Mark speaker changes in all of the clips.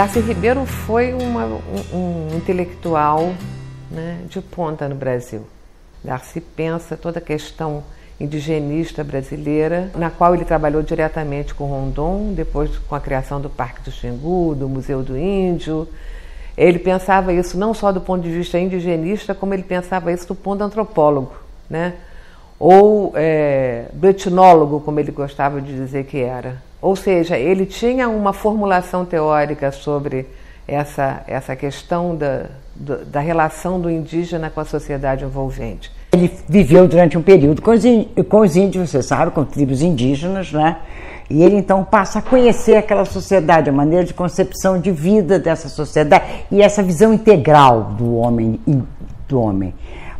Speaker 1: Darcy Ribeiro foi uma, um, um, intelectual né, de ponta no Brasil. Darcy pensa toda a questão indigenista brasileira, na qual ele trabalhou diretamente com Rondon, depois com a criação do Parque do Xingu, do Museu do Índio. Ele pensava isso não só do ponto de vista indigenista, como ele pensava isso do ponto antropólogo, né? ou é, do etnólogo, como ele gostava de dizer que era. Ou seja, ele tinha uma formulação teórica sobre essa, essa questão da, da relação do indígena com a sociedade envolvente.
Speaker 2: Ele viveu durante um período com os, com os índios, você sabe, com tribos indígenas, né? E ele então passa a conhecer aquela sociedade, a maneira de concepção de vida dessa sociedade e essa visão integral do homem, do homem.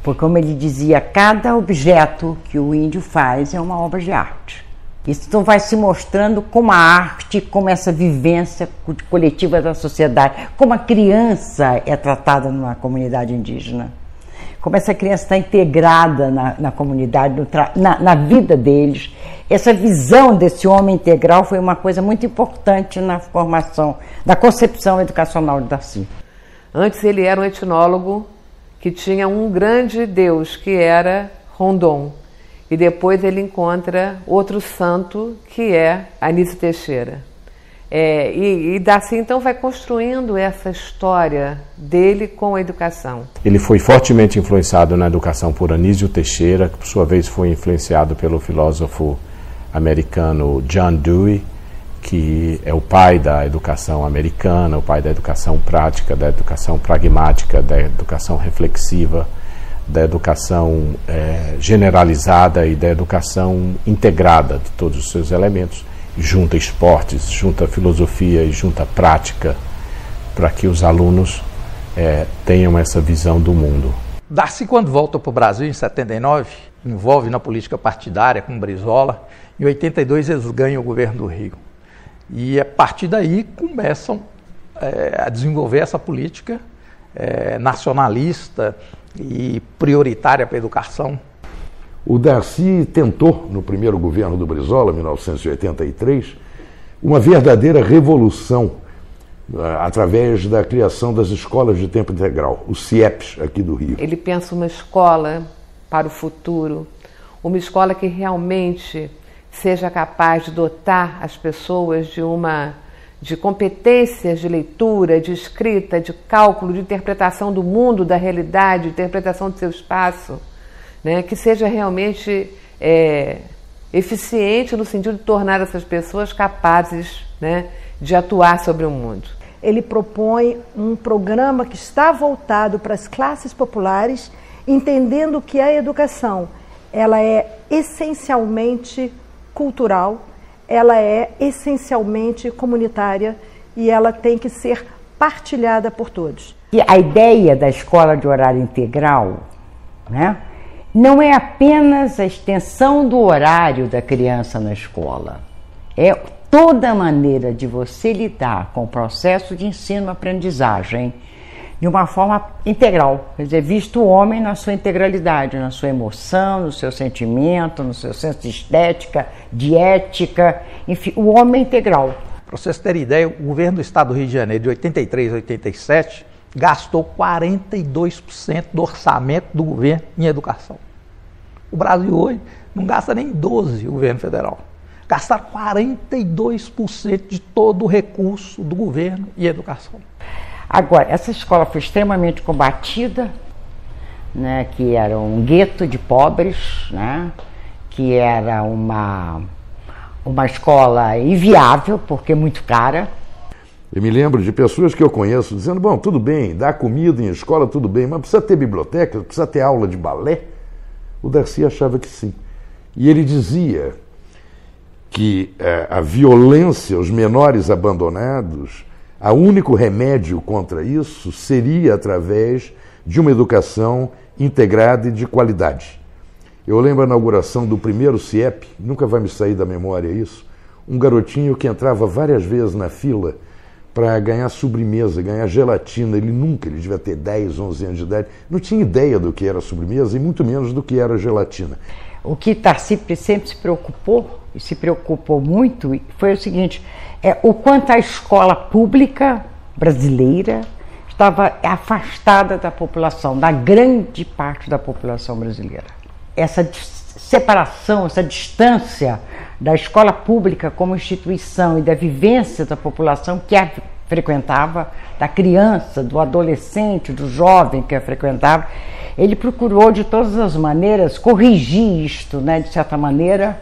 Speaker 2: Porque como ele dizia, cada objeto que o índio faz é uma obra de arte. Isso vai se mostrando como a arte, como essa vivência coletiva da sociedade, como a criança é tratada numa comunidade indígena como essa criança está integrada na, na comunidade, na, na, vida deles. Essa visão desse homem integral foi uma coisa muito importante na formação, na concepção educacional de Darcy.
Speaker 1: Antes ele era um etnólogo que tinha um grande deus, que era Rondon. E depois ele encontra outro santo, que é Anísio Teixeira. É, e, e Darcy então vai construindo essa história dele com a educação.
Speaker 3: Ele foi fortemente influenciado na educação por Anísio Teixeira, que por sua vez foi influenciado pelo filósofo americano John Dewey, que é o pai da educação americana, o pai da educação prática, da educação pragmática, da educação reflexiva, da educação é, generalizada e da educação integrada de todos os seus elementos junta esportes, junta filosofia e junta prática para que os alunos é, tenham essa visão do mundo.
Speaker 4: Darcy, quando volta para o Brasil em 79, envolve na política partidária com Brizola. Em 82 eles ganham o governo do Rio. E a partir daí começam é, a desenvolver essa política é, nacionalista e prioritária para a educação
Speaker 5: o Darcy tentou, no primeiro governo do Brizola, 1983, uma verdadeira revolução uh, através da criação das escolas de tempo integral, os CIEPs aqui do Rio.
Speaker 1: Ele pensa uma escola para o futuro, uma escola que realmente seja capaz de dotar as pessoas de uma de competências de leitura, de escrita, de cálculo, de interpretação do mundo, da realidade, de interpretação do seu espaço né, que seja realmente é, eficiente no sentido de tornar essas pessoas capazes né, de atuar sobre o mundo.
Speaker 6: Ele propõe um programa que está voltado para as classes populares, entendendo que a educação ela é essencialmente cultural, ela é essencialmente comunitária e ela tem que ser partilhada por todos.
Speaker 2: E a ideia da escola de horário integral, né? não é apenas a extensão do horário da criança na escola, é toda maneira de você lidar com o processo de ensino-aprendizagem de uma forma integral, quer dizer, visto o homem na sua integralidade, na sua emoção, no seu sentimento, no seu senso de estética, de ética, enfim, o homem integral.
Speaker 4: Para vocês terem ideia, o governo do estado do Rio de Janeiro, de 83 a 87, gastou 42% do orçamento do governo em educação. O Brasil hoje não gasta nem 12% o governo federal. Gastar 42% de todo o recurso do governo em educação.
Speaker 2: Agora, essa escola foi extremamente combatida, né, que era um gueto de pobres, né, que era uma, uma escola inviável, porque muito cara,
Speaker 5: eu me lembro de pessoas que eu conheço dizendo: bom, tudo bem, dá comida em escola, tudo bem, mas precisa ter biblioteca, precisa ter aula de balé? O Darcy achava que sim. E ele dizia que é, a violência, os menores abandonados, o único remédio contra isso seria através de uma educação integrada e de qualidade. Eu lembro a inauguração do primeiro CIEP, nunca vai me sair da memória isso, um garotinho que entrava várias vezes na fila para ganhar sobremesa, ganhar gelatina. Ele nunca, ele devia ter 10, 11 anos de idade, não tinha ideia do que era sobremesa e muito menos do que era gelatina.
Speaker 2: O que Tarci sempre se preocupou, e se preocupou muito, foi o seguinte: é, o quanto a escola pública brasileira estava afastada da população, da grande parte da população brasileira. Essa separação, essa distância da escola pública como instituição e da vivência da população que frequentava, da criança, do adolescente, do jovem que a frequentava, ele procurou de todas as maneiras corrigir isto, né, de certa maneira,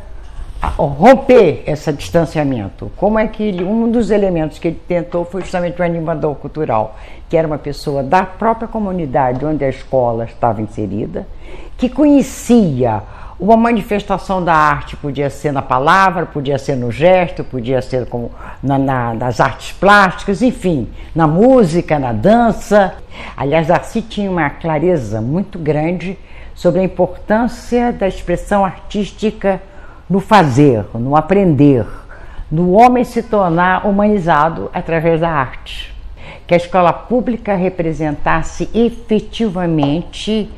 Speaker 2: romper esse distanciamento. Como é que ele, um dos elementos que ele tentou foi justamente o animador cultural, que era uma pessoa da própria comunidade onde a escola estava inserida, que conhecia uma manifestação da arte podia ser na palavra, podia ser no gesto, podia ser como na, na, nas artes plásticas, enfim, na música, na dança. Aliás, Darcy tinha uma clareza muito grande sobre a importância da expressão artística no fazer, no aprender, no homem se tornar humanizado através da arte. Que a escola pública representasse efetivamente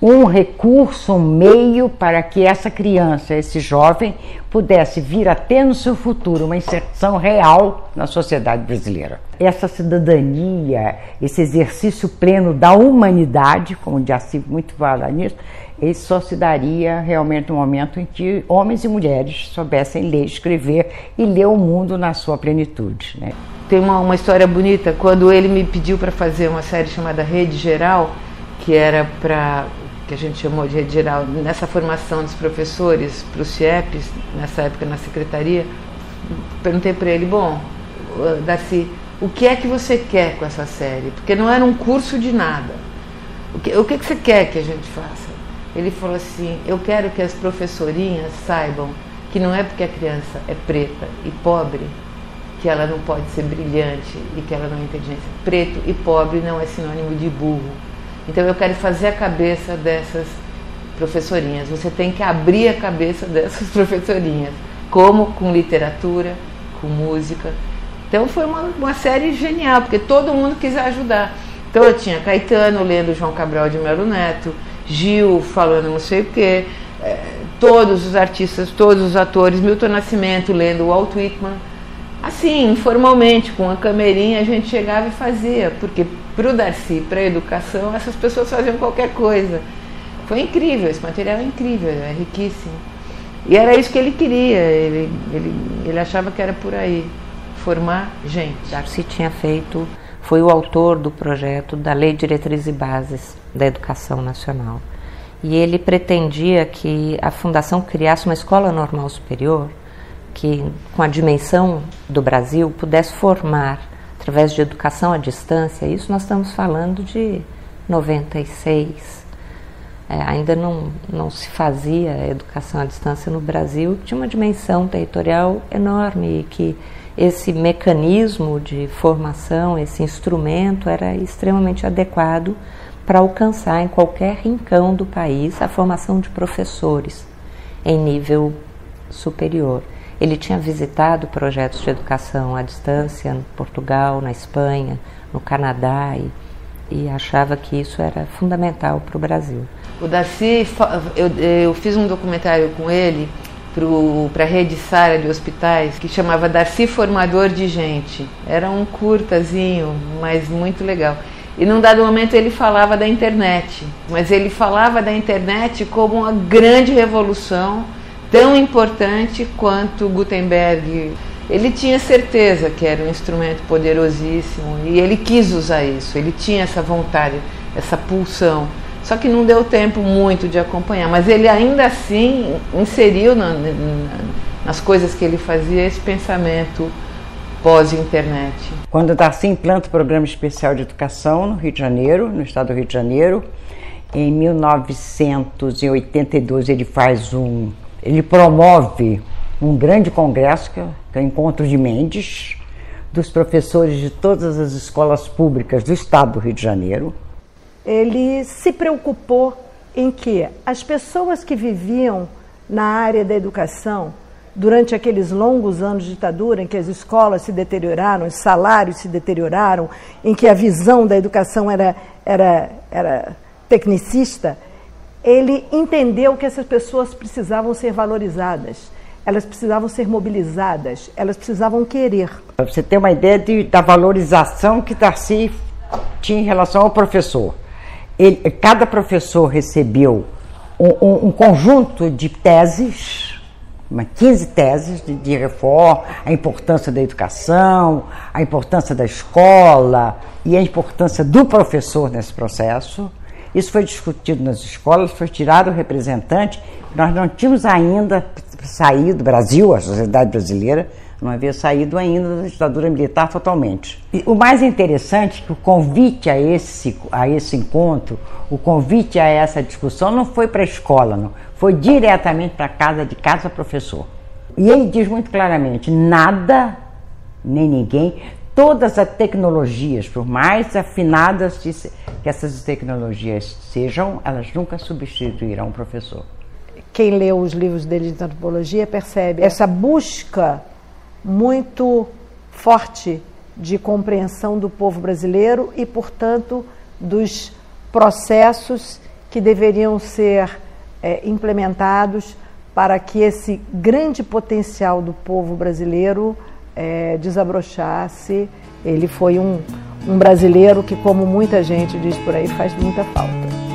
Speaker 2: um recurso, um meio para que essa criança, esse jovem, pudesse vir a ter no seu futuro uma inserção real na sociedade brasileira. Essa cidadania, esse exercício pleno da humanidade, como se muito fala nisso, ele só se daria realmente no momento em que homens e mulheres soubessem ler, escrever e ler o mundo na sua plenitude. Né?
Speaker 7: Tem uma, uma história bonita, quando ele me pediu para fazer uma série chamada Rede Geral, que era para que a gente chamou de rede geral, nessa formação dos professores para os CIEPs, nessa época na secretaria, perguntei para ele, bom, Darcy, o que é que você quer com essa série? Porque não era um curso de nada. O que, o que, que você quer que a gente faça? Ele falou assim: Eu quero que as professorinhas saibam que não é porque a criança é preta e pobre que ela não pode ser brilhante e que ela não é inteligente. Preto e pobre não é sinônimo de burro. Então eu quero fazer a cabeça dessas professorinhas. Você tem que abrir a cabeça dessas professorinhas, como com literatura, com música. Então foi uma, uma série genial, porque todo mundo quis ajudar. Então eu tinha Caetano lendo João Cabral de Melo Neto, Gil falando não sei o quê, é, todos os artistas, todos os atores, Milton Nascimento lendo Walt Whitman. Assim, informalmente, com a camerinha, a gente chegava e fazia, porque para o Darcy, para a educação, essas pessoas faziam qualquer coisa. Foi incrível, esse material é incrível, é riquíssimo. E era isso que ele queria, ele, ele, ele achava que era por aí, formar gente.
Speaker 8: Darcy tinha feito foi o autor do projeto da Lei de Diretrizes e Bases da Educação Nacional. E ele pretendia que a fundação criasse uma escola normal superior que, com a dimensão do Brasil, pudesse formar, através de educação à distância, isso nós estamos falando de 96. É, ainda não, não se fazia educação à distância no Brasil, tinha uma dimensão territorial enorme e que esse mecanismo de formação, esse instrumento era extremamente adequado para alcançar em qualquer rincão do país a formação de professores em nível superior. Ele tinha visitado projetos de educação à distância em Portugal, na Espanha, no Canadá e, e achava que isso era fundamental para o Brasil.
Speaker 7: O Darcy, eu, eu fiz um documentário com ele para a rede Sara de hospitais, que chamava Darcy Formador de Gente. Era um curtazinho, mas muito legal. E num dado momento ele falava da internet, mas ele falava da internet como uma grande revolução, tão importante quanto Gutenberg. Ele tinha certeza que era um instrumento poderosíssimo e ele quis usar isso, ele tinha essa vontade, essa pulsão. Só que não deu tempo muito de acompanhar, mas ele ainda assim inseriu na, na, nas coisas que ele fazia esse pensamento pós-internet.
Speaker 2: Quando Darcy implanta o Programa Especial de Educação no Rio de Janeiro, no estado do Rio de Janeiro, em 1982 ele faz um, ele promove um grande congresso que é o Encontro de Mendes, dos professores de todas as escolas públicas do estado do Rio de Janeiro.
Speaker 6: Ele se preocupou em que as pessoas que viviam na área da educação durante aqueles longos anos de ditadura, em que as escolas se deterioraram, os salários se deterioraram, em que a visão da educação era, era, era tecnicista, ele entendeu que essas pessoas precisavam ser valorizadas, elas precisavam ser mobilizadas, elas precisavam querer.
Speaker 2: Você ter uma ideia de, da valorização que Darcy tinha em relação ao professor. Ele, cada professor recebeu um, um, um conjunto de teses, uma 15 teses de, de reforma, a importância da educação, a importância da escola e a importância do professor nesse processo. Isso foi discutido nas escolas, foi tirado o representante. Nós não tínhamos ainda saído, Brasil, a sociedade brasileira, não havia saído ainda da ditadura militar totalmente. E o mais interessante é que o convite a esse, a esse encontro, o convite a essa discussão não foi para a escola, não. foi diretamente para a casa de casa professor. E ele diz muito claramente: nada, nem ninguém, todas as tecnologias, por mais afinadas que essas tecnologias sejam, elas nunca substituirão o professor.
Speaker 6: Quem lê os livros dele de antropologia percebe essa busca muito forte de compreensão do povo brasileiro e, portanto, dos processos que deveriam ser é, implementados para que esse grande potencial do povo brasileiro é, desabrochasse. Ele foi um, um brasileiro que, como muita gente diz por aí, faz muita falta.